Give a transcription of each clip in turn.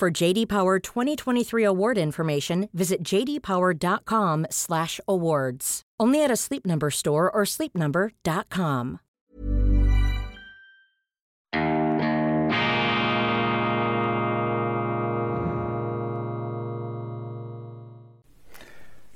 For JD Power 2023 award information, visit jdpower.com/awards. Only at a Sleep Number store or sleepnumber.com.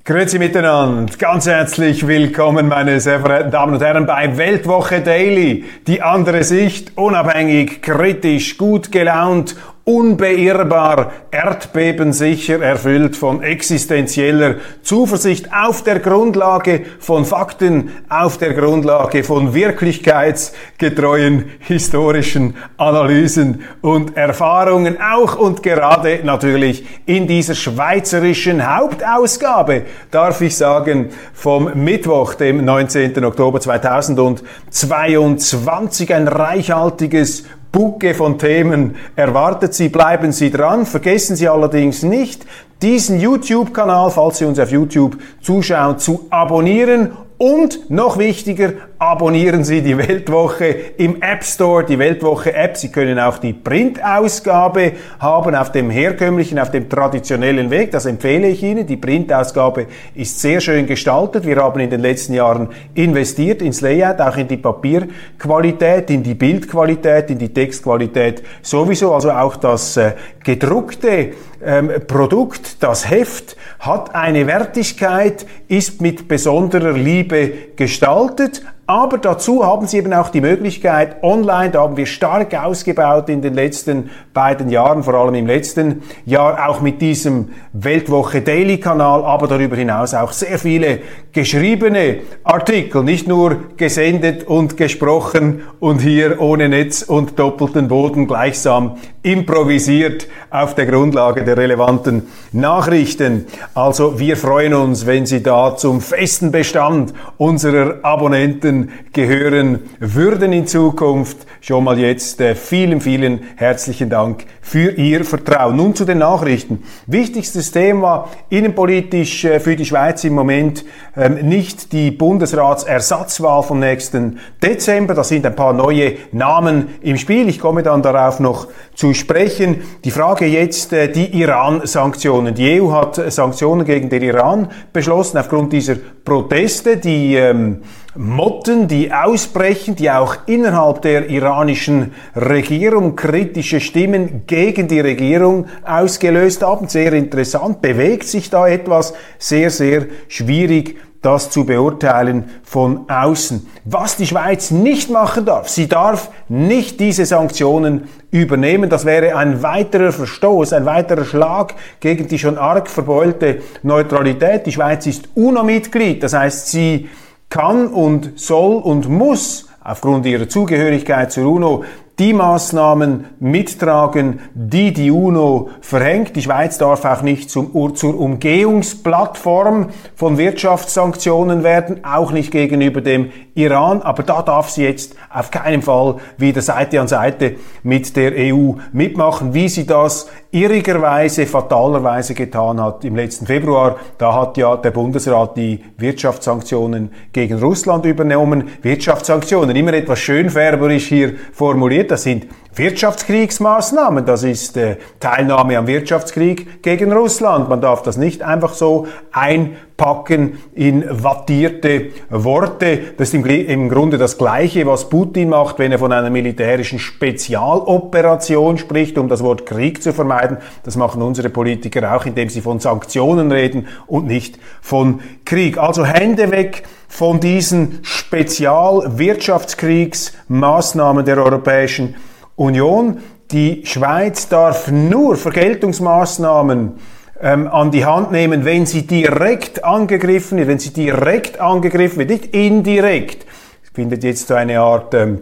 Grüezi miteinander, ganz herzlich willkommen, meine sehr verehrten Damen und Herren, bei Weltwoche Daily. Die andere Sicht, unabhängig, kritisch, gut gelaunt unbeirrbar, erdbebensicher, erfüllt von existenzieller Zuversicht auf der Grundlage von Fakten, auf der Grundlage von wirklichkeitsgetreuen historischen Analysen und Erfahrungen, auch und gerade natürlich in dieser schweizerischen Hauptausgabe, darf ich sagen, vom Mittwoch, dem 19. Oktober 2022, ein reichhaltiges Bucke von Themen erwartet Sie. Bleiben Sie dran. Vergessen Sie allerdings nicht, diesen YouTube-Kanal, falls Sie uns auf YouTube zuschauen, zu abonnieren und noch wichtiger, abonnieren Sie die Weltwoche im App Store, die Weltwoche App. Sie können auch die Printausgabe haben auf dem herkömmlichen, auf dem traditionellen Weg. Das empfehle ich Ihnen. Die Printausgabe ist sehr schön gestaltet. Wir haben in den letzten Jahren investiert ins Layout, auch in die Papierqualität, in die Bildqualität, in die Textqualität sowieso. Also auch das äh, gedruckte ähm, Produkt, das Heft, hat eine Wertigkeit, ist mit besonderer Liebe gestaltet, aber dazu haben Sie eben auch die Möglichkeit, online, da haben wir stark ausgebaut in den letzten beiden Jahren, vor allem im letzten Jahr, auch mit diesem Weltwoche Daily Kanal, aber darüber hinaus auch sehr viele geschriebene Artikel, nicht nur gesendet und gesprochen und hier ohne Netz und doppelten Boden gleichsam improvisiert auf der Grundlage der relevanten Nachrichten. Also wir freuen uns, wenn Sie da zum festen Bestand unserer Abonnenten gehören würden in Zukunft. Schon mal jetzt äh, vielen, vielen herzlichen Dank für Ihr Vertrauen. Nun zu den Nachrichten. Wichtigstes Thema innenpolitisch äh, für die Schweiz im Moment ähm, nicht die Bundesratsersatzwahl vom nächsten Dezember. Da sind ein paar neue Namen im Spiel. Ich komme dann darauf noch zu sprechen. Die Frage jetzt, äh, die Iran-Sanktionen. Die EU hat Sanktionen gegen den Iran beschlossen aufgrund dieser Proteste, die ähm, Motten, die ausbrechen, die auch innerhalb der iranischen Regierung kritische Stimmen gegen die Regierung ausgelöst haben. Sehr interessant, bewegt sich da etwas, sehr, sehr schwierig das zu beurteilen von außen. Was die Schweiz nicht machen darf, sie darf nicht diese Sanktionen übernehmen. Das wäre ein weiterer Verstoß, ein weiterer Schlag gegen die schon arg verbeulte Neutralität. Die Schweiz ist UNO-Mitglied, das heißt, sie kann und soll und muss aufgrund ihrer Zugehörigkeit zur UNO die Maßnahmen mittragen, die die UNO verhängt. Die Schweiz darf auch nicht zum, zur Umgehungsplattform von Wirtschaftssanktionen werden, auch nicht gegenüber dem Iran. Aber da darf sie jetzt auf keinen Fall wieder Seite an Seite mit der EU mitmachen, wie sie das irrigerweise, fatalerweise getan hat im letzten Februar. Da hat ja der Bundesrat die Wirtschaftssanktionen gegen Russland übernommen. Wirtschaftssanktionen, immer etwas schönfärberisch hier formuliert das sind Wirtschaftskriegsmaßnahmen, das ist äh, Teilnahme am Wirtschaftskrieg gegen Russland. Man darf das nicht einfach so einpacken in wattierte Worte. Das ist im, im Grunde das Gleiche, was Putin macht, wenn er von einer militärischen Spezialoperation spricht, um das Wort Krieg zu vermeiden. Das machen unsere Politiker auch, indem sie von Sanktionen reden und nicht von Krieg. Also Hände weg von diesen Spezialwirtschaftskriegsmaßnahmen der Europäischen Union. Die Schweiz darf nur Vergeltungsmaßnahmen ähm, an die Hand nehmen, wenn sie direkt angegriffen wird, wenn sie direkt angegriffen wird, nicht indirekt. Es findet jetzt so eine Art ähm,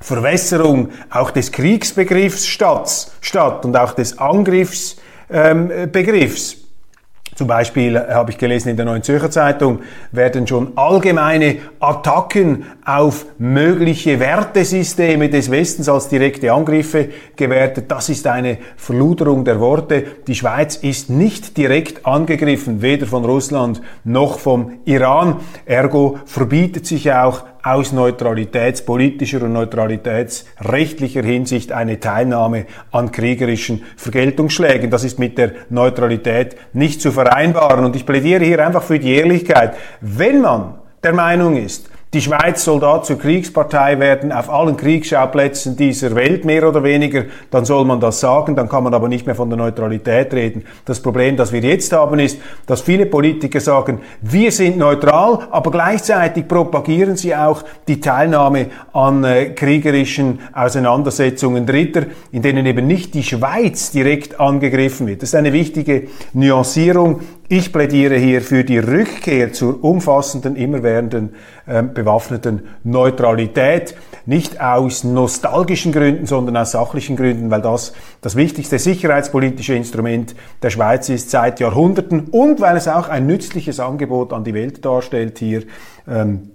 Verwässerung auch des Kriegsbegriffs statt, statt und auch des Angriffsbegriffs. Ähm, zum Beispiel äh, habe ich gelesen in der Neuen Zürcher Zeitung, werden schon allgemeine Attacken auf mögliche Wertesysteme des Westens als direkte Angriffe gewertet. Das ist eine Verluderung der Worte. Die Schweiz ist nicht direkt angegriffen, weder von Russland noch vom Iran. Ergo verbietet sich auch aus neutralitätspolitischer und neutralitätsrechtlicher Hinsicht eine Teilnahme an kriegerischen Vergeltungsschlägen. Das ist mit der Neutralität nicht zu vereinbaren. Und ich plädiere hier einfach für die Ehrlichkeit. Wenn man der Meinung ist, die Schweiz soll da zur Kriegspartei werden auf allen Kriegsschauplätzen dieser Welt mehr oder weniger, dann soll man das sagen, dann kann man aber nicht mehr von der Neutralität reden. Das Problem, das wir jetzt haben, ist, dass viele Politiker sagen, wir sind neutral, aber gleichzeitig propagieren sie auch die Teilnahme an äh, kriegerischen Auseinandersetzungen Dritter, in denen eben nicht die Schweiz direkt angegriffen wird. Das ist eine wichtige Nuancierung. Ich plädiere hier für die Rückkehr zur umfassenden, immerwährenden äh, bewaffneten Neutralität. Nicht aus nostalgischen Gründen, sondern aus sachlichen Gründen, weil das das wichtigste sicherheitspolitische Instrument der Schweiz ist seit Jahrhunderten und weil es auch ein nützliches Angebot an die Welt darstellt, hier ähm,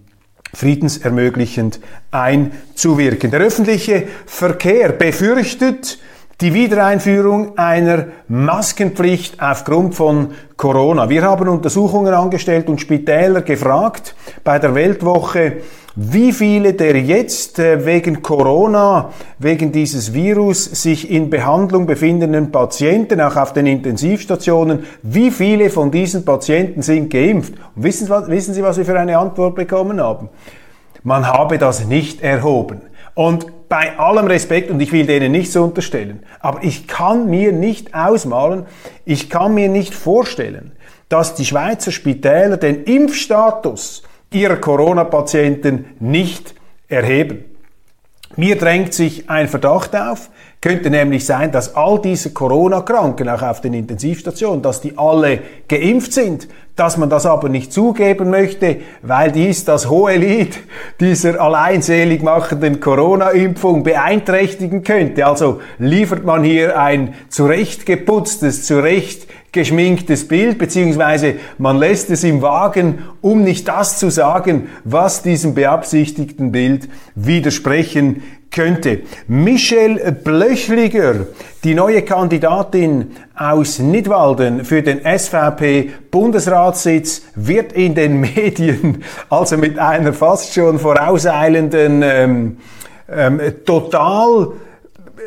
friedensermöglichend einzuwirken. Der öffentliche Verkehr befürchtet, die Wiedereinführung einer Maskenpflicht aufgrund von Corona. Wir haben Untersuchungen angestellt und Spitäler gefragt bei der Weltwoche, wie viele der jetzt äh, wegen Corona, wegen dieses Virus sich in Behandlung befindenden Patienten, auch auf den Intensivstationen, wie viele von diesen Patienten sind geimpft? Und wissen, wissen Sie, was wir für eine Antwort bekommen haben? Man habe das nicht erhoben. Und bei allem Respekt, und ich will denen nichts unterstellen, aber ich kann mir nicht ausmalen, ich kann mir nicht vorstellen, dass die Schweizer Spitäler den Impfstatus ihrer Corona-Patienten nicht erheben. Mir drängt sich ein Verdacht auf, könnte nämlich sein, dass all diese Corona-Kranken, auch auf den Intensivstationen, dass die alle geimpft sind, dass man das aber nicht zugeben möchte, weil dies das hohe Lied dieser alleinselig machenden Corona-Impfung beeinträchtigen könnte. Also liefert man hier ein zurechtgeputztes, zurecht geschminktes Bild, beziehungsweise man lässt es im Wagen, um nicht das zu sagen, was diesem beabsichtigten Bild widersprechen könnte. Michelle Blöchliger, die neue Kandidatin aus Nidwalden für den SVP-Bundesratssitz, wird in den Medien, also mit einer fast schon vorauseilenden, ähm, ähm, total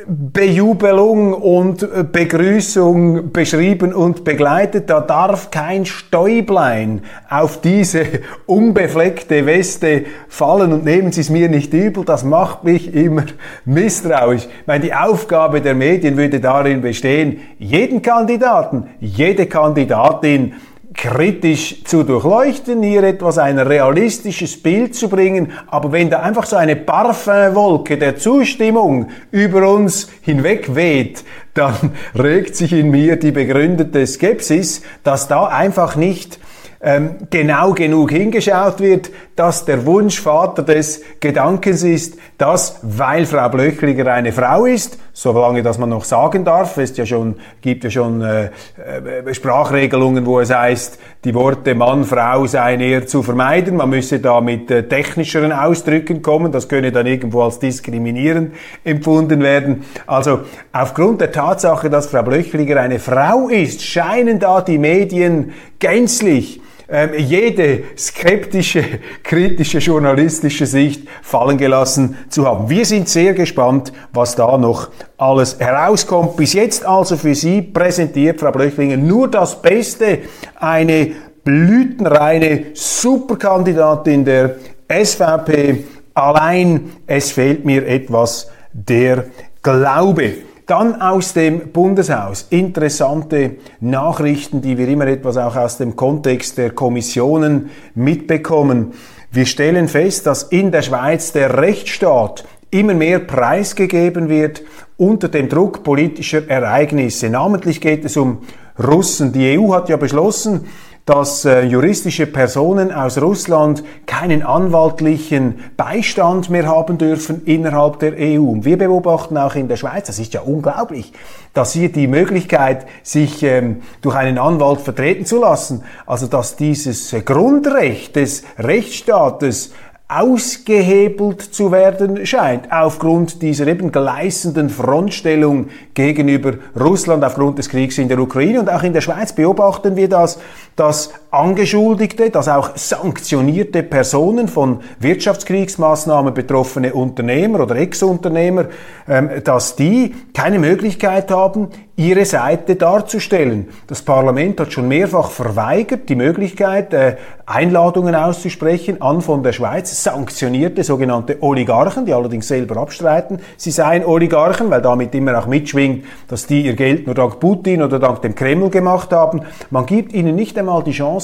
Bejubelung und Begrüßung beschrieben und begleitet. Da darf kein Stäublein auf diese unbefleckte Weste fallen und nehmen Sie es mir nicht übel, das macht mich immer misstrauisch. Ich meine, die Aufgabe der Medien würde darin bestehen, jeden Kandidaten, jede Kandidatin kritisch zu durchleuchten, hier etwas ein realistisches Bild zu bringen, aber wenn da einfach so eine Parfumwolke der Zustimmung über uns hinweg weht, dann regt sich in mir die begründete Skepsis, dass da einfach nicht ähm, genau genug hingeschaut wird, dass der Wunschvater des Gedankens ist, dass, weil Frau Blöchliger eine Frau ist, solange das man noch sagen darf, es ja schon, gibt ja schon äh, äh, Sprachregelungen, wo es heißt, die Worte Mann, Frau seien eher zu vermeiden, man müsse da mit äh, technischeren Ausdrücken kommen, das könne dann irgendwo als diskriminierend empfunden werden. Also aufgrund der Tatsache, dass Frau Blöchliger eine Frau ist, scheinen da die Medien gänzlich ähm, jede skeptische, kritische journalistische Sicht fallen gelassen zu haben. Wir sind sehr gespannt, was da noch alles herauskommt. Bis jetzt also für Sie präsentiert, Frau Blöchlinger, nur das Beste, eine blütenreine Superkandidatin der SVP. Allein es fehlt mir etwas der Glaube. Dann aus dem Bundeshaus interessante Nachrichten, die wir immer etwas auch aus dem Kontext der Kommissionen mitbekommen. Wir stellen fest, dass in der Schweiz der Rechtsstaat immer mehr preisgegeben wird unter dem Druck politischer Ereignisse. Namentlich geht es um Russen. Die EU hat ja beschlossen, dass äh, juristische Personen aus Russland keinen anwaltlichen Beistand mehr haben dürfen innerhalb der EU. Und wir beobachten auch in der Schweiz, das ist ja unglaublich, dass hier die Möglichkeit, sich ähm, durch einen Anwalt vertreten zu lassen, also dass dieses Grundrecht des Rechtsstaates ausgehebelt zu werden scheint, aufgrund dieser eben gleißenden Frontstellung gegenüber Russland, aufgrund des Kriegs in der Ukraine. Und auch in der Schweiz beobachten wir das, dass Angeschuldigte, dass auch sanktionierte Personen von Wirtschaftskriegsmaßnahmen betroffene Unternehmer oder Ex-Unternehmer, ähm, dass die keine Möglichkeit haben, ihre Seite darzustellen. Das Parlament hat schon mehrfach verweigert, die Möglichkeit, äh, Einladungen auszusprechen an von der Schweiz sanktionierte sogenannte Oligarchen, die allerdings selber abstreiten, sie seien Oligarchen, weil damit immer auch mitschwingt, dass die ihr Geld nur dank Putin oder dank dem Kreml gemacht haben. Man gibt ihnen nicht einmal die Chance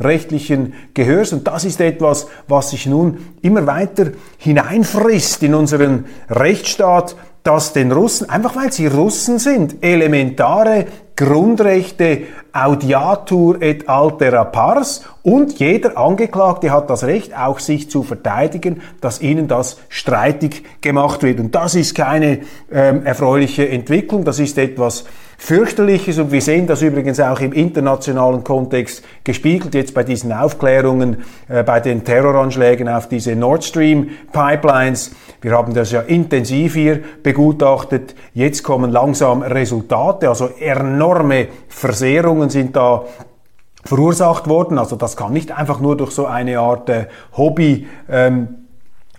rechtlichen Gehörs. Und das ist etwas, was sich nun immer weiter hineinfrisst in unseren Rechtsstaat, dass den Russen, einfach weil sie Russen sind, elementare Grundrechte audiatur et altera pars und jeder Angeklagte hat das Recht, auch sich zu verteidigen, dass ihnen das streitig gemacht wird. Und das ist keine ähm, erfreuliche Entwicklung, das ist etwas fürchterliches und wir sehen das übrigens auch im internationalen Kontext gespiegelt jetzt bei diesen Aufklärungen, äh, bei den Terroranschlägen auf diese Nord Stream Pipelines. Wir haben das ja intensiv hier begutachtet. Jetzt kommen langsam Resultate, also enorme Versehrungen sind da verursacht worden. Also das kann nicht einfach nur durch so eine Art äh, Hobby ähm,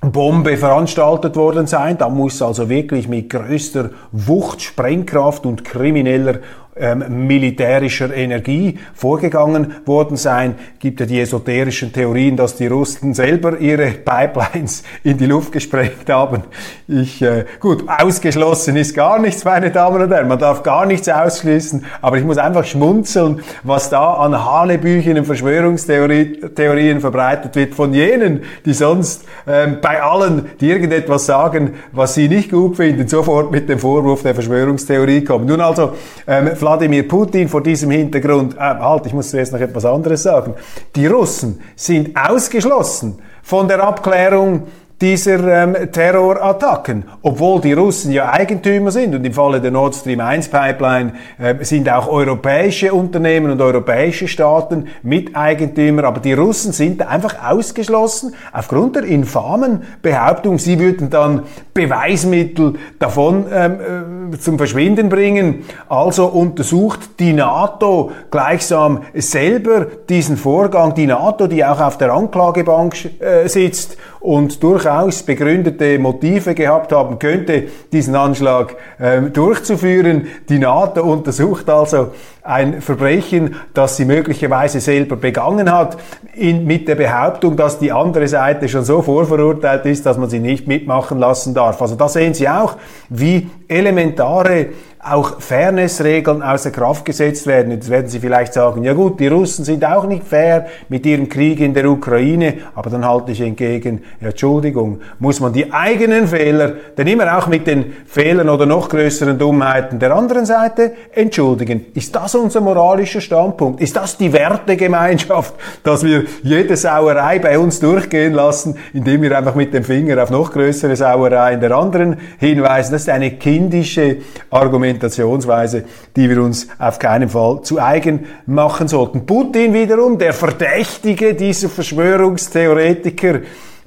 Bombe veranstaltet worden sein. Da muss also wirklich mit größter Wucht, Sprengkraft und krimineller ähm, militärischer Energie vorgegangen worden sein. Gibt ja die esoterischen Theorien, dass die Russen selber ihre Pipelines in die Luft gesprengt haben. Ich, äh, gut, ausgeschlossen ist gar nichts, meine Damen und Herren. Man darf gar nichts ausschließen, aber ich muss einfach schmunzeln, was da an Hanebüchen und Verschwörungstheorien verbreitet wird von jenen, die sonst ähm, bei allen, die irgendetwas sagen, was sie nicht gut finden, sofort mit dem Vorwurf der Verschwörungstheorie kommen. Nun also, ähm, Wladimir Putin vor diesem Hintergrund, äh, halt, ich muss zuerst noch etwas anderes sagen, die Russen sind ausgeschlossen von der Abklärung dieser ähm, Terrorattacken, obwohl die Russen ja Eigentümer sind und im Falle der Nord Stream 1 Pipeline äh, sind auch europäische Unternehmen und europäische Staaten Miteigentümer, aber die Russen sind einfach ausgeschlossen aufgrund der infamen Behauptung, sie würden dann Beweismittel davon ähm, äh, zum Verschwinden bringen. Also untersucht die NATO gleichsam selber diesen Vorgang, die NATO, die auch auf der Anklagebank äh, sitzt und durchaus begründete Motive gehabt haben könnte, diesen Anschlag äh, durchzuführen. Die NATO untersucht also ein Verbrechen, das sie möglicherweise selber begangen hat, in, mit der Behauptung, dass die andere Seite schon so vorverurteilt ist, dass man sie nicht mitmachen lassen darf. Also da sehen Sie auch, wie elementare auch Fairnessregeln außer Kraft gesetzt werden. Jetzt werden Sie vielleicht sagen, ja gut, die Russen sind auch nicht fair mit ihrem Krieg in der Ukraine, aber dann halte ich entgegen, ja, Entschuldigung, muss man die eigenen Fehler, denn immer auch mit den Fehlern oder noch größeren Dummheiten der anderen Seite entschuldigen. Ist das unser moralischer Standpunkt? Ist das die Wertegemeinschaft, dass wir jede Sauerei bei uns durchgehen lassen, indem wir einfach mit dem Finger auf noch größere Sauereien der anderen hinweisen? Das ist eine kindische Argumentation Argumentationsweise, die wir uns auf keinen Fall zu eigen machen sollten. Putin wiederum, der Verdächtige dieser Verschwörungstheoretiker,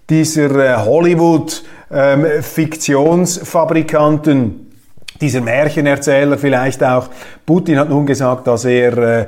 dieser äh, Hollywood-Fiktionsfabrikanten, ähm, dieser Märchenerzähler vielleicht auch. Putin hat nun gesagt, dass er äh,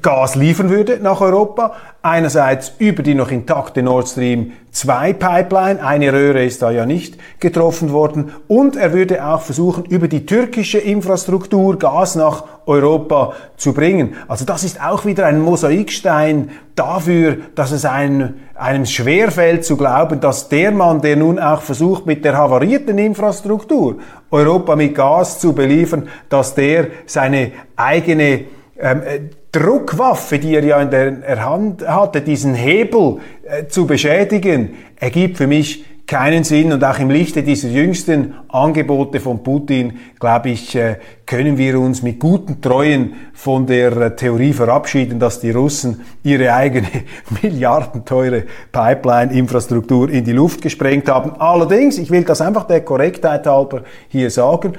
Gas liefern würde nach Europa. Einerseits über die noch intakte Nord Stream 2 Pipeline, eine Röhre ist da ja nicht getroffen worden, und er würde auch versuchen, über die türkische Infrastruktur Gas nach Europa zu bringen. Also das ist auch wieder ein Mosaikstein dafür, dass es einem, einem schwerfällt zu glauben, dass der Mann, der nun auch versucht, mit der havarierten Infrastruktur Europa mit Gas zu beliefern, dass der seine eigene ähm, äh, Druckwaffe, die er ja in der Hand hatte, diesen Hebel äh, zu beschädigen, ergibt für mich keinen Sinn. Und auch im Lichte dieser jüngsten Angebote von Putin, glaube ich, äh, können wir uns mit guten Treuen von der äh, Theorie verabschieden, dass die Russen ihre eigene milliardenteure Pipeline-Infrastruktur in die Luft gesprengt haben. Allerdings, ich will das einfach der Korrektheit halber hier sagen,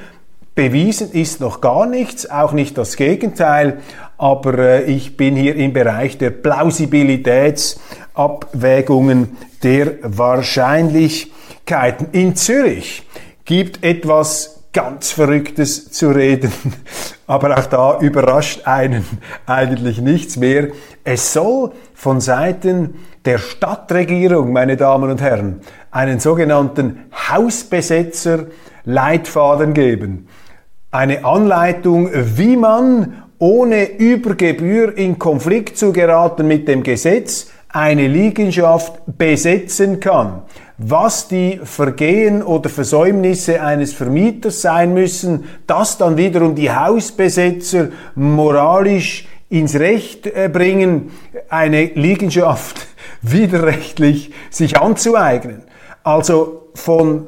bewiesen ist noch gar nichts, auch nicht das Gegenteil, aber äh, ich bin hier im Bereich der Plausibilitätsabwägungen der Wahrscheinlichkeiten. In Zürich gibt etwas ganz Verrücktes zu reden, aber auch da überrascht einen eigentlich nichts mehr. Es soll von Seiten der Stadtregierung, meine Damen und Herren, einen sogenannten Hausbesetzer Leitfaden geben. Eine Anleitung, wie man ohne über Gebühr in Konflikt zu geraten mit dem Gesetz eine Liegenschaft besetzen kann. Was die Vergehen oder Versäumnisse eines Vermieters sein müssen, das dann wiederum die Hausbesetzer moralisch ins Recht äh, bringen, eine Liegenschaft widerrechtlich sich anzueignen. Also von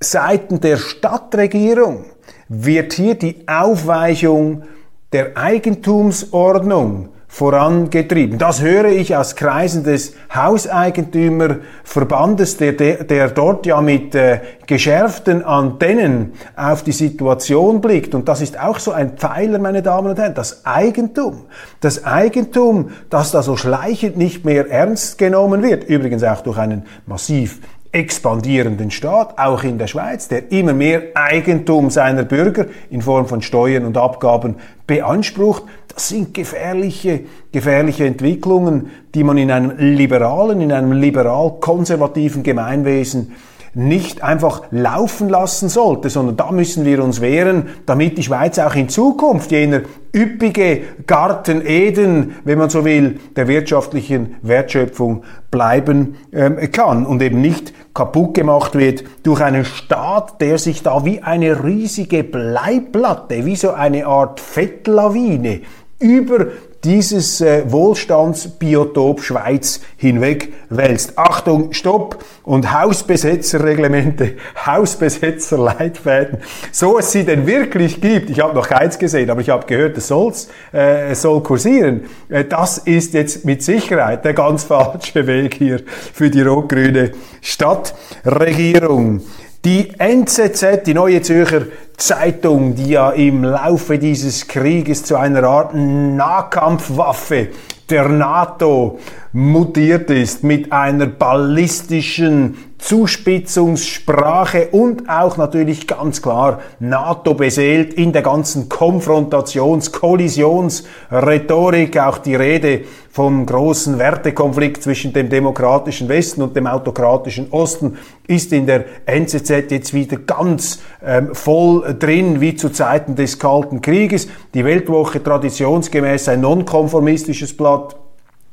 Seiten der Stadtregierung wird hier die Aufweichung der Eigentumsordnung vorangetrieben. Das höre ich aus Kreisen des Hauseigentümerverbandes, der, der, dort ja mit äh, geschärften Antennen auf die Situation blickt. Und das ist auch so ein Pfeiler, meine Damen und Herren, das Eigentum. Das Eigentum, das da so schleichend nicht mehr ernst genommen wird, übrigens auch durch einen massiv expandierenden Staat, auch in der Schweiz, der immer mehr Eigentum seiner Bürger in Form von Steuern und Abgaben beansprucht. Das sind gefährliche, gefährliche Entwicklungen, die man in einem liberalen, in einem liberal-konservativen Gemeinwesen nicht einfach laufen lassen sollte, sondern da müssen wir uns wehren, damit die Schweiz auch in Zukunft jener üppige Garten Eden, wenn man so will, der wirtschaftlichen Wertschöpfung bleiben ähm, kann und eben nicht kaputt gemacht wird durch einen Staat, der sich da wie eine riesige Bleiplatte, wie so eine Art Fettlawine über dieses äh, Wohlstandsbiotop Schweiz hinweg wälzt. Achtung, Stopp und Hausbesetzerreglemente, Hausbesetzerleitfäden, so es sie denn wirklich gibt. Ich habe noch keins gesehen, aber ich habe gehört, es, soll's, äh, soll kursieren. Äh, das ist jetzt mit Sicherheit der ganz falsche Weg hier für die rot-grüne Stadtregierung. Die NZZ, die Neue Zürcher Zeitung, die ja im Laufe dieses Krieges zu einer Art Nahkampfwaffe der NATO mutiert ist mit einer ballistischen Zuspitzungssprache und auch natürlich ganz klar NATO beseelt in der ganzen Konfrontations-, Kollisionsrhetorik, auch die Rede vom großen Wertekonflikt zwischen dem demokratischen Westen und dem autokratischen Osten ist in der NZZ jetzt wieder ganz ähm, voll drin, wie zu Zeiten des Kalten Krieges. Die Weltwoche traditionsgemäß ein nonkonformistisches Blatt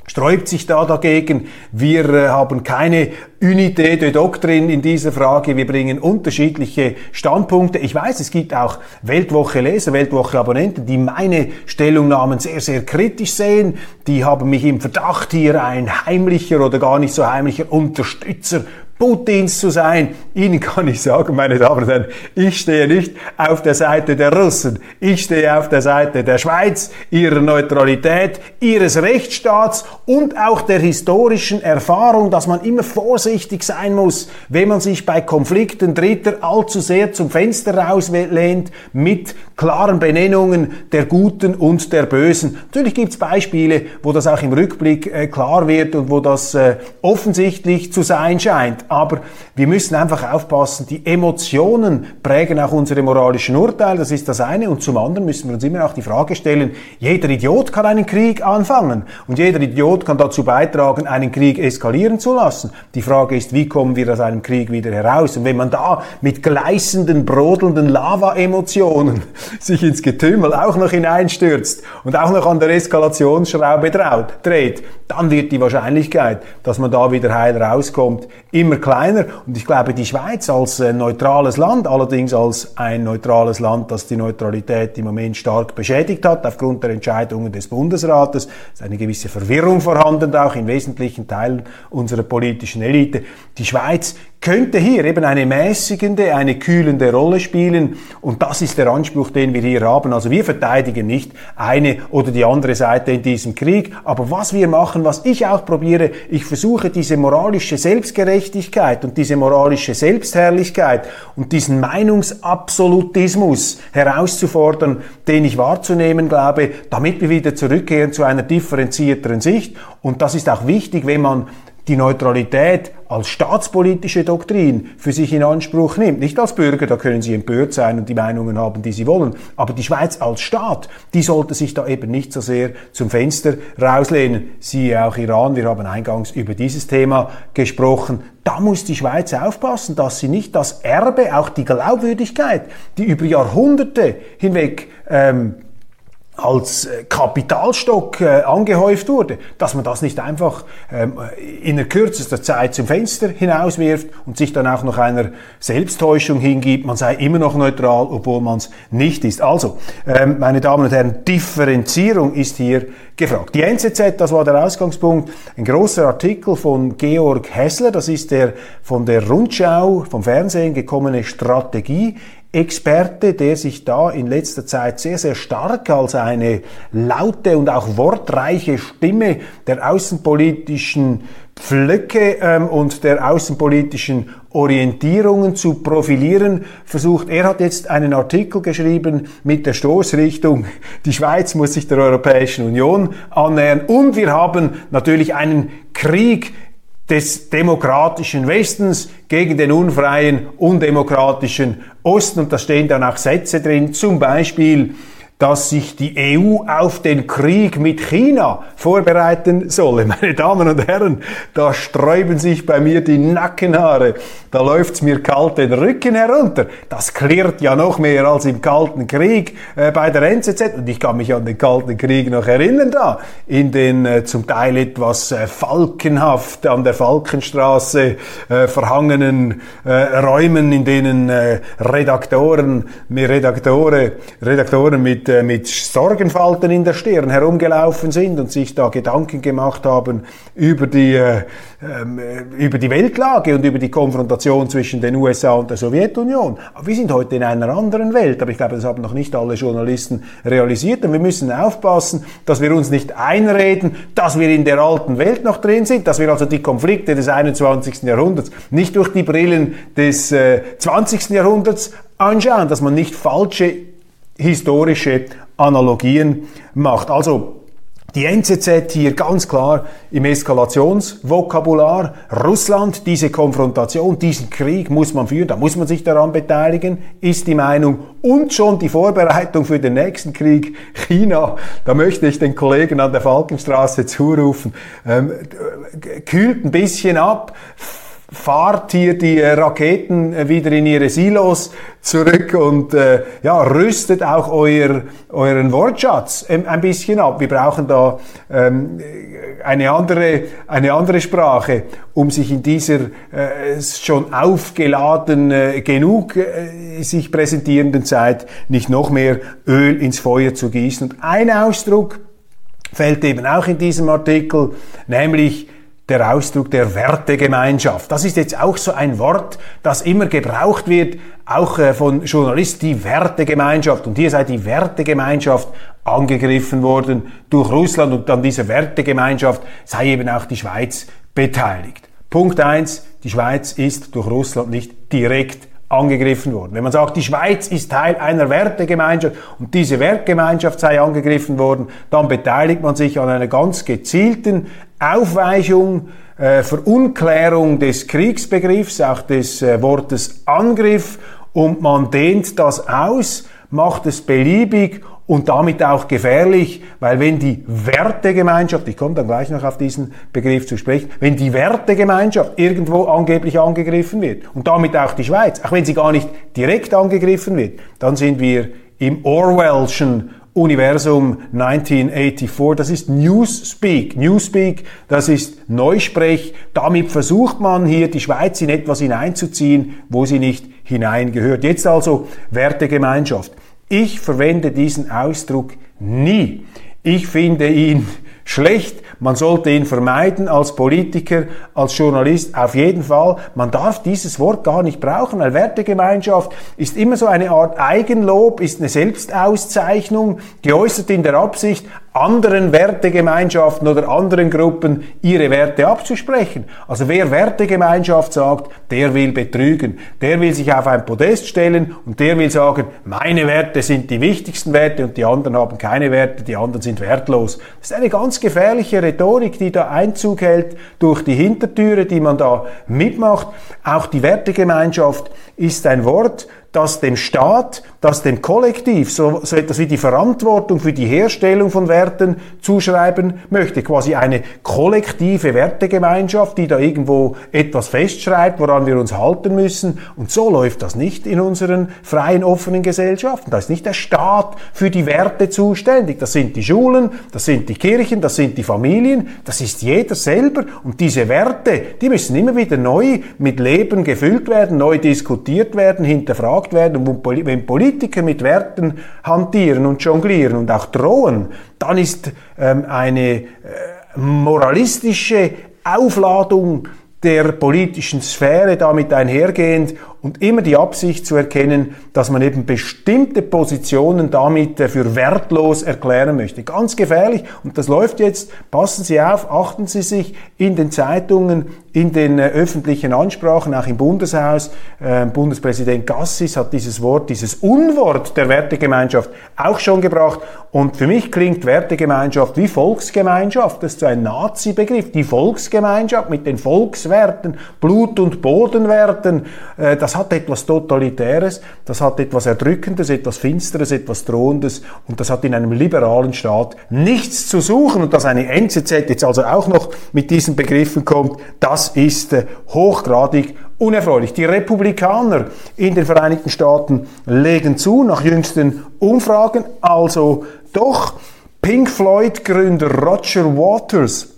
sträubt sich da dagegen. Wir äh, haben keine Unité de Doctrine in dieser Frage. Wir bringen unterschiedliche Standpunkte. Ich weiß, es gibt auch Weltwoche-Leser, Weltwoche-Abonnenten, die meine Stellungnahmen sehr, sehr kritisch sehen. Die haben mich im Verdacht, hier ein heimlicher oder gar nicht so heimlicher Unterstützer Putins zu sein. Ihnen kann ich sagen, meine Damen und Herren, ich stehe nicht auf der Seite der Russen. Ich stehe auf der Seite der Schweiz, ihrer Neutralität, ihres Rechtsstaats und auch der historischen Erfahrung, dass man immer vorsichtig sein muss, wenn man sich bei Konflikten Dritter allzu sehr zum Fenster rauslehnt mit klaren Benennungen der Guten und der Bösen. Natürlich gibt es Beispiele, wo das auch im Rückblick äh, klar wird und wo das äh, offensichtlich zu sein scheint. Aber wir müssen einfach aufpassen, die Emotionen prägen auch unsere moralischen Urteile, das ist das eine. Und zum anderen müssen wir uns immer auch die Frage stellen, jeder Idiot kann einen Krieg anfangen und jeder Idiot kann dazu beitragen, einen Krieg eskalieren zu lassen. Die Frage ist, wie kommen wir aus einem Krieg wieder heraus? Und wenn man da mit gleißenden, brodelnden Lava-Emotionen sich ins Getümmel auch noch hineinstürzt und auch noch an der Eskalationsschraube dreht, dann wird die Wahrscheinlichkeit, dass man da wieder heil rauskommt, immer immer kleiner. Und ich glaube, die Schweiz als äh, neutrales Land, allerdings als ein neutrales Land, das die Neutralität im Moment stark beschädigt hat, aufgrund der Entscheidungen des Bundesrates, ist eine gewisse Verwirrung vorhanden, auch in wesentlichen Teilen unserer politischen Elite. Die Schweiz könnte hier eben eine mäßigende, eine kühlende Rolle spielen. Und das ist der Anspruch, den wir hier haben. Also wir verteidigen nicht eine oder die andere Seite in diesem Krieg. Aber was wir machen, was ich auch probiere, ich versuche diese moralische Selbstgerechtigkeit und diese moralische Selbstherrlichkeit und diesen Meinungsabsolutismus herauszufordern, den ich wahrzunehmen glaube, damit wir wieder zurückkehren zu einer differenzierteren Sicht. Und das ist auch wichtig, wenn man die Neutralität als staatspolitische Doktrin für sich in Anspruch nimmt. Nicht als Bürger, da können Sie empört sein und die Meinungen haben, die Sie wollen. Aber die Schweiz als Staat, die sollte sich da eben nicht so sehr zum Fenster rauslehnen. Siehe auch Iran, wir haben eingangs über dieses Thema gesprochen. Da muss die Schweiz aufpassen, dass sie nicht das Erbe, auch die Glaubwürdigkeit, die über Jahrhunderte hinweg ähm, als äh, Kapitalstock äh, angehäuft wurde, dass man das nicht einfach ähm, in der kürzester Zeit zum Fenster hinauswirft und sich dann auch noch einer Selbsttäuschung hingibt, man sei immer noch neutral, obwohl man es nicht ist. Also, ähm, meine Damen und Herren, Differenzierung ist hier gefragt. Die NZZ, das war der Ausgangspunkt, ein großer Artikel von Georg Hessler, das ist der von der Rundschau, vom Fernsehen gekommene Strategie Experte, der sich da in letzter Zeit sehr, sehr stark als eine laute und auch wortreiche Stimme der außenpolitischen Pflöcke ähm, und der außenpolitischen Orientierungen zu profilieren versucht. Er hat jetzt einen Artikel geschrieben mit der Stoßrichtung, die Schweiz muss sich der Europäischen Union annähern und wir haben natürlich einen Krieg des demokratischen Westens gegen den unfreien, undemokratischen Osten. Und da stehen dann auch Sätze drin, zum Beispiel, dass sich die EU auf den Krieg mit China vorbereiten solle. Meine Damen und Herren, da sträuben sich bei mir die Nackenhaare. Da läuft's mir kalt den Rücken herunter. Das klirrt ja noch mehr als im Kalten Krieg äh, bei der NZZ. Und ich kann mich an den Kalten Krieg noch erinnern da. In den äh, zum Teil etwas äh, falkenhaft an der Falkenstraße äh, verhangenen äh, Räumen, in denen äh, Redaktoren, Redaktore, Redaktoren mit mit, äh, mit Sorgenfalten in der Stirn herumgelaufen sind und sich da Gedanken gemacht haben über die, äh, ähm, äh, über die Weltlage und über die Konfrontation zwischen den USA und der Sowjetunion. Aber wir sind heute in einer anderen Welt, aber ich glaube, das haben noch nicht alle Journalisten realisiert und wir müssen aufpassen, dass wir uns nicht einreden, dass wir in der alten Welt noch drin sind, dass wir also die Konflikte des 21. Jahrhunderts nicht durch die Brillen des äh, 20. Jahrhunderts anschauen, dass man nicht falsche historische Analogien macht. Also die NZZ hier ganz klar im Eskalationsvokabular. Russland, diese Konfrontation, diesen Krieg muss man führen, da muss man sich daran beteiligen, ist die Meinung. Und schon die Vorbereitung für den nächsten Krieg, China, da möchte ich den Kollegen an der Falkenstraße zurufen, ähm, kühlt ein bisschen ab, fahrt hier die äh, Raketen äh, wieder in ihre Silos zurück und äh, ja, rüstet auch euer, euren Wortschatz ein bisschen ab. Wir brauchen da ähm, eine, andere, eine andere Sprache, um sich in dieser äh, schon aufgeladen äh, genug äh, sich präsentierenden Zeit nicht noch mehr Öl ins Feuer zu gießen. Und ein Ausdruck fällt eben auch in diesem Artikel, nämlich der Ausdruck der Wertegemeinschaft. Das ist jetzt auch so ein Wort, das immer gebraucht wird, auch äh, von Journalisten, die Wertegemeinschaft. Und hier sei die Wertegemeinschaft angegriffen worden durch Russland und an dieser Wertegemeinschaft sei eben auch die Schweiz beteiligt. Punkt eins: Die Schweiz ist durch Russland nicht direkt angegriffen worden. Wenn man sagt, die Schweiz ist Teil einer Wertegemeinschaft und diese Wertegemeinschaft sei angegriffen worden, dann beteiligt man sich an einer ganz gezielten Aufweichung, äh, Verunklärung des Kriegsbegriffs, auch des äh, Wortes Angriff und man dehnt das aus, macht es beliebig und damit auch gefährlich, weil wenn die Wertegemeinschaft, ich komme dann gleich noch auf diesen Begriff zu sprechen, wenn die Wertegemeinschaft irgendwo angeblich angegriffen wird und damit auch die Schweiz, auch wenn sie gar nicht direkt angegriffen wird, dann sind wir im Orwellschen Universum 1984. Das ist Newspeak. Newspeak, das ist Neusprech. Damit versucht man hier die Schweiz in etwas hineinzuziehen, wo sie nicht hineingehört. Jetzt also Wertegemeinschaft. Ich verwende diesen Ausdruck nie. Ich finde ihn schlecht. Man sollte ihn vermeiden als Politiker, als Journalist auf jeden Fall. Man darf dieses Wort gar nicht brauchen, weil Wertegemeinschaft ist immer so eine Art Eigenlob, ist eine Selbstauszeichnung, geäußert in der Absicht, anderen Wertegemeinschaften oder anderen Gruppen ihre Werte abzusprechen. Also wer Wertegemeinschaft sagt, der will betrügen. Der will sich auf ein Podest stellen und der will sagen, meine Werte sind die wichtigsten Werte und die anderen haben keine Werte, die anderen sind wertlos. Das ist eine ganz gefährliche Rhetorik, die da Einzug hält durch die Hintertüre, die man da mitmacht. Auch die Wertegemeinschaft ist ein Wort, das dem Staat, das dem Kollektiv so, so etwas wie die Verantwortung für die Herstellung von Werten zuschreiben möchte. Quasi eine kollektive Wertegemeinschaft, die da irgendwo etwas festschreibt, woran wir uns halten müssen. Und so läuft das nicht in unseren freien, offenen Gesellschaften. Da ist nicht der Staat für die Werte zuständig. Das sind die Schulen, das sind die Kirchen, das sind die Familien, das ist jeder selber. Und diese Werte, die müssen immer wieder neu mit Leben gefüllt werden, neu diskutiert werden, hinterfragt hinterfragt werden. Und wenn Politiker mit Werten hantieren und jonglieren und auch drohen, dann ist ähm, eine äh, moralistische Aufladung der politischen Sphäre damit einhergehend und immer die Absicht zu erkennen, dass man eben bestimmte Positionen damit äh, für wertlos erklären möchte. Ganz gefährlich und das läuft jetzt, passen Sie auf, achten Sie sich in den Zeitungen, in den äh, öffentlichen Ansprachen, auch im Bundeshaus. Äh, Bundespräsident Gassis hat dieses Wort, dieses Unwort der Wertegemeinschaft auch schon gebracht. Und für mich klingt Wertegemeinschaft wie Volksgemeinschaft. Das ist so ein Nazi-Begriff. Die Volksgemeinschaft mit den Volkswerten, Blut- und Bodenwerten. Äh, das hat etwas Totalitäres, das hat etwas Erdrückendes, etwas Finsteres, etwas Drohendes. Und das hat in einem liberalen Staat nichts zu suchen. Und dass eine NZZ jetzt also auch noch mit diesen Begriffen kommt, das ist äh, hochgradig unerfreulich. Die Republikaner in den Vereinigten Staaten legen zu, nach jüngsten Umfragen, also doch Pink Floyd-Gründer Roger Waters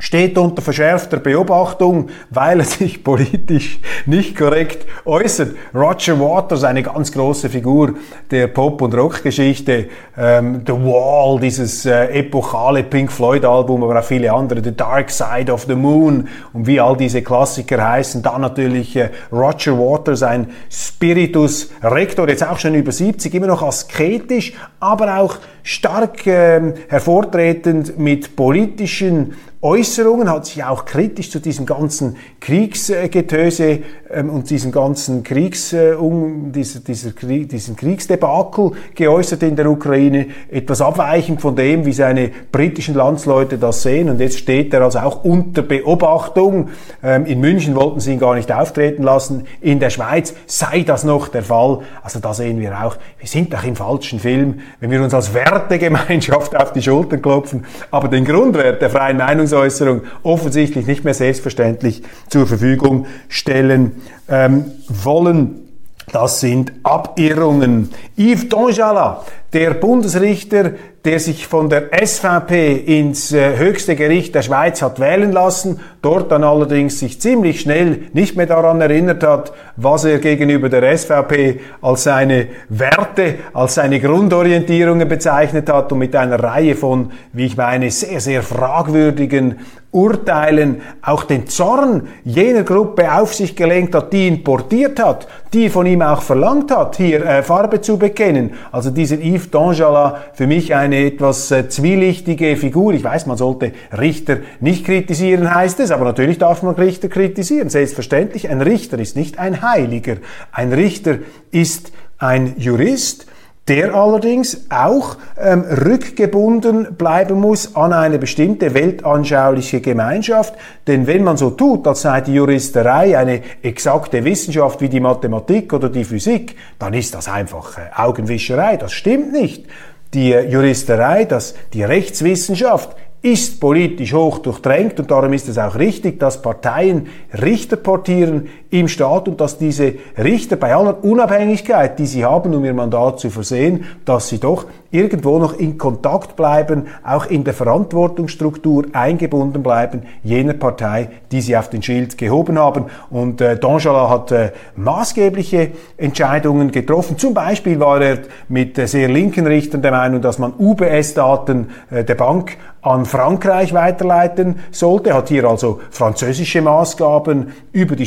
steht unter verschärfter Beobachtung, weil er sich politisch nicht korrekt äußert. Roger Waters, eine ganz große Figur der Pop- und Rockgeschichte, ähm, The Wall, dieses äh, epochale Pink Floyd-Album, aber auch viele andere, The Dark Side of the Moon und wie all diese Klassiker heißen. Dann natürlich äh, Roger Waters, ein Spiritus Rector, jetzt auch schon über 70, immer noch asketisch, aber auch stark äh, hervortretend mit politischen Äußerungen, hat sich auch kritisch zu diesem ganzen Kriegsgetöse ähm, und diesem ganzen Kriegs, äh, um, dieser, dieser Krieg, diesen Kriegsdebakel geäußert in der Ukraine, etwas abweichend von dem, wie seine britischen Landsleute das sehen. Und jetzt steht er also auch unter Beobachtung. Ähm, in München wollten sie ihn gar nicht auftreten lassen. In der Schweiz sei das noch der Fall. Also da sehen wir auch, wir sind doch im falschen Film, wenn wir uns als Wertegemeinschaft auf die Schultern klopfen, aber den Grundwert der freien Meinung Meinungsäußerung offensichtlich nicht mehr selbstverständlich zur Verfügung stellen ähm, wollen. Das sind Abirrungen. Yves Donjala, der Bundesrichter, der sich von der SVP ins äh, höchste Gericht der Schweiz hat wählen lassen, dort dann allerdings sich ziemlich schnell nicht mehr daran erinnert hat, was er gegenüber der SVP als seine Werte, als seine Grundorientierungen bezeichnet hat und mit einer Reihe von, wie ich meine, sehr, sehr fragwürdigen Urteilen auch den Zorn jener Gruppe auf sich gelenkt hat, die ihn portiert hat, die von ihm auch verlangt hat, hier äh, Farbe zu bekennen. Also dieser Yves Dangelat, für mich eine etwas äh, zwielichtige Figur. Ich weiß, man sollte Richter nicht kritisieren, heißt es, aber natürlich darf man Richter kritisieren. Selbstverständlich, ein Richter ist nicht ein Heiliger. Ein Richter ist ein Jurist, der allerdings auch ähm, rückgebunden bleiben muss an eine bestimmte weltanschauliche Gemeinschaft. Denn wenn man so tut, als sei die Juristerei eine exakte Wissenschaft wie die Mathematik oder die Physik, dann ist das einfach äh, Augenwischerei. Das stimmt nicht. Die äh, Juristerei, das, die Rechtswissenschaft ist politisch hoch durchdrängt und darum ist es auch richtig, dass Parteien Richter portieren im Staat und dass diese Richter bei aller Unabhängigkeit, die sie haben, um ihr Mandat zu versehen, dass sie doch irgendwo noch in Kontakt bleiben, auch in der Verantwortungsstruktur eingebunden bleiben, jener Partei, die sie auf den Schild gehoben haben. Und äh, Dangelat hat äh, maßgebliche Entscheidungen getroffen. Zum Beispiel war er mit äh, sehr linken Richtern der Meinung, dass man UBS-Daten äh, der Bank an Frankreich weiterleiten sollte, hat hier also französische Maßgaben über die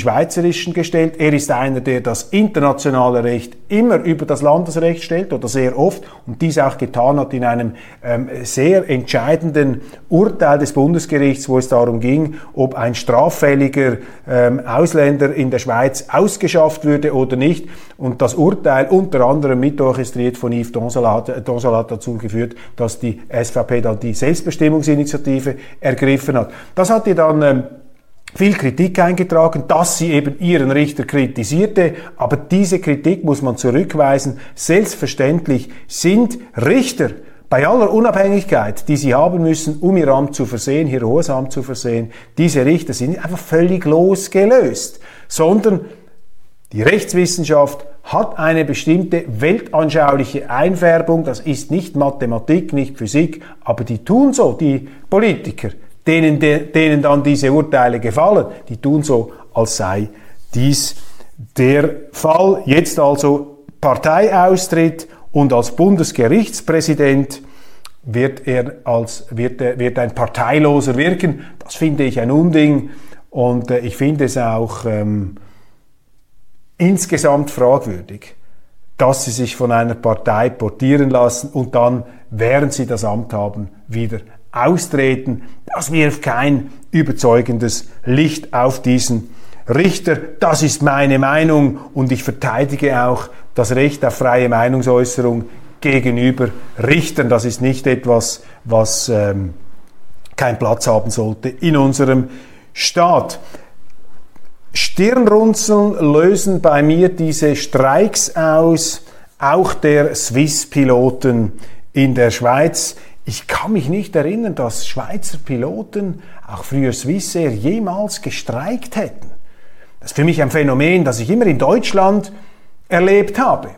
schweizerischen gestellt. Er ist einer, der das internationale Recht immer über das Landesrecht stellt oder sehr oft und dies auch getan hat in einem ähm, sehr entscheidenden Urteil des Bundesgerichts, wo es darum ging, ob ein straffälliger ähm, Ausländer in der Schweiz ausgeschafft würde oder nicht. Und das Urteil unter anderem mit orchestriert von Yves Donsalat, Donsalat dazu geführt, dass die SVP dann die Selbstbestimmungsinitiative ergriffen hat. Das hat ihr dann ähm, viel Kritik eingetragen, dass sie eben ihren Richter kritisierte, aber diese Kritik muss man zurückweisen. Selbstverständlich sind Richter bei aller Unabhängigkeit, die sie haben müssen, um ihr Amt zu versehen, ihr hohes Amt zu versehen, diese Richter sind einfach völlig losgelöst, sondern die Rechtswissenschaft hat eine bestimmte weltanschauliche Einfärbung, das ist nicht Mathematik, nicht Physik, aber die tun so, die Politiker denen, de, denen dann diese Urteile gefallen, die tun so, als sei dies der Fall. Jetzt also Parteiaustritt und als Bundesgerichtspräsident wird er als, wird, er, wird ein Parteiloser wirken. Das finde ich ein Unding und äh, ich finde es auch ähm, insgesamt fragwürdig, dass sie sich von einer Partei portieren lassen und dann, während sie das Amt haben, wieder austreten. Das wirft kein überzeugendes Licht auf diesen Richter. Das ist meine Meinung und ich verteidige auch das Recht auf freie Meinungsäußerung gegenüber Richtern. Das ist nicht etwas, was ähm, keinen Platz haben sollte in unserem Staat. Stirnrunzeln lösen bei mir diese Streiks aus, auch der Swiss-Piloten in der Schweiz. Ich kann mich nicht erinnern, dass Schweizer Piloten, auch früher Swissair, jemals gestreikt hätten. Das ist für mich ein Phänomen, das ich immer in Deutschland erlebt habe.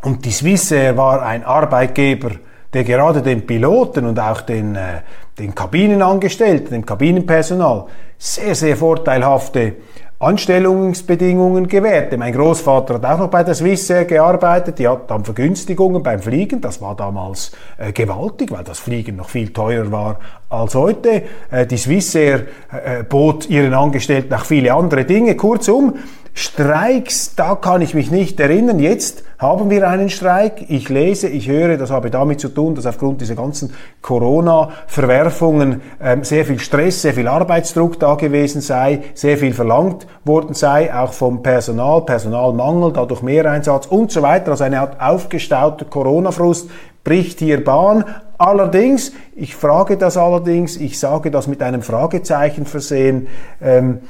Und die Swissair war ein Arbeitgeber, der gerade den Piloten und auch den, äh, den Kabinenangestellten, dem Kabinenpersonal sehr, sehr vorteilhafte Anstellungsbedingungen gewährte. Mein Großvater hat auch noch bei der Swissair gearbeitet, die hat dann Vergünstigungen beim Fliegen, das war damals äh, gewaltig, weil das Fliegen noch viel teurer war als heute. Äh, die Swissair äh, bot ihren Angestellten auch viele andere Dinge. Kurzum, Streiks, da kann ich mich nicht erinnern. Jetzt haben wir einen Streik. Ich lese, ich höre, das habe damit zu tun, dass aufgrund dieser ganzen Corona-Verwerfungen ähm, sehr viel Stress, sehr viel Arbeitsdruck da gewesen sei, sehr viel verlangt worden sei, auch vom Personal, Personalmangel, dadurch Mehreinsatz und so weiter. Also eine Art aufgestauter Corona-Frust bricht hier Bahn. Allerdings, ich frage das allerdings, ich sage das mit einem Fragezeichen versehen, ähm,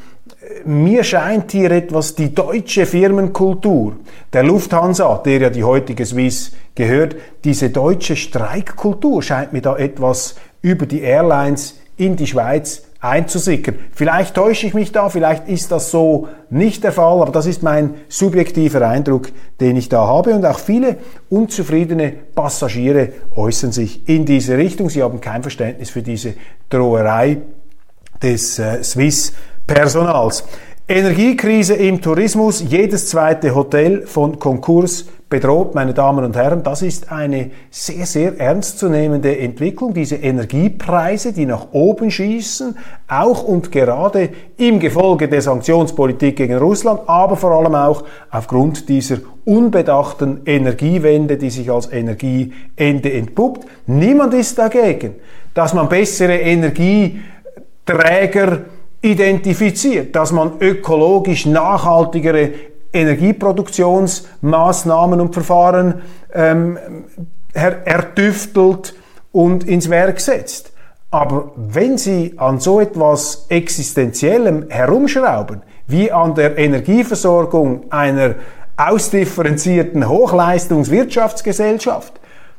mir scheint hier etwas die deutsche Firmenkultur der Lufthansa, der ja die heutige Swiss gehört, diese deutsche Streikkultur scheint mir da etwas über die Airlines in die Schweiz einzusickern. Vielleicht täusche ich mich da, vielleicht ist das so nicht der Fall, aber das ist mein subjektiver Eindruck, den ich da habe. Und auch viele unzufriedene Passagiere äußern sich in diese Richtung. Sie haben kein Verständnis für diese Droherei des äh, Swiss-Personals. Energiekrise im Tourismus, jedes zweite Hotel von Konkurs bedroht, meine Damen und Herren. Das ist eine sehr, sehr ernstzunehmende Entwicklung. Diese Energiepreise, die nach oben schießen, auch und gerade im Gefolge der Sanktionspolitik gegen Russland, aber vor allem auch aufgrund dieser unbedachten Energiewende, die sich als Energieende entpuppt. Niemand ist dagegen, dass man bessere Energieträger identifiziert, dass man ökologisch nachhaltigere Energieproduktionsmaßnahmen und Verfahren ähm, ertüftelt und ins Werk setzt. Aber wenn Sie an so etwas Existenziellem herumschrauben, wie an der Energieversorgung einer ausdifferenzierten Hochleistungswirtschaftsgesellschaft,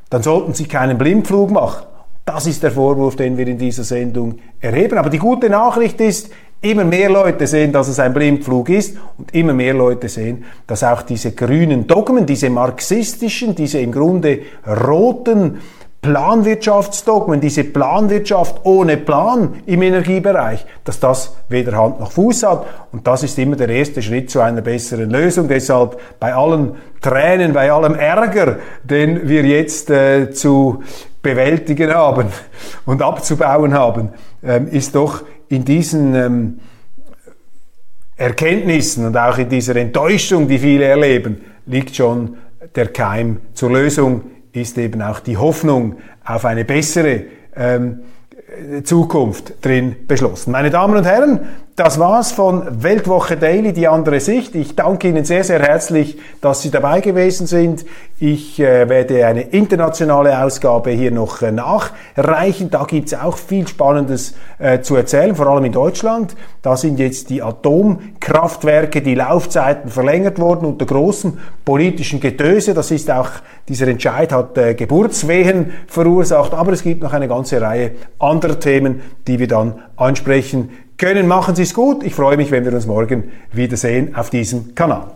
dann sollten Sie keinen Blindflug machen. Das ist der Vorwurf, den wir in dieser Sendung erheben. Aber die gute Nachricht ist, immer mehr Leute sehen, dass es ein Blindflug ist und immer mehr Leute sehen, dass auch diese grünen Dogmen, diese marxistischen, diese im Grunde roten Planwirtschaftsdogmen, diese Planwirtschaft ohne Plan im Energiebereich, dass das weder Hand noch Fuß hat. Und das ist immer der erste Schritt zu einer besseren Lösung. Deshalb bei allen Tränen, bei allem Ärger, den wir jetzt äh, zu bewältigen haben und abzubauen haben, ähm, ist doch in diesen ähm, Erkenntnissen und auch in dieser Enttäuschung, die viele erleben, liegt schon der Keim zur Lösung ist eben auch die Hoffnung auf eine bessere ähm, Zukunft drin beschlossen. Meine Damen und Herren, das war's von Weltwoche Daily, die andere Sicht. Ich danke Ihnen sehr, sehr herzlich, dass Sie dabei gewesen sind. Ich äh, werde eine internationale Ausgabe hier noch äh, nachreichen. Da gibt's auch viel Spannendes äh, zu erzählen, vor allem in Deutschland. Da sind jetzt die Atomkraftwerke, die Laufzeiten verlängert worden unter großem politischen Getöse. Das ist auch, dieser Entscheid hat äh, Geburtswehen verursacht. Aber es gibt noch eine ganze Reihe anderer Themen, die wir dann ansprechen können. Machen Sie es gut. Ich freue mich, wenn wir uns morgen wiedersehen auf diesem Kanal.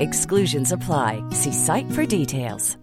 Exclusions apply. See site for details.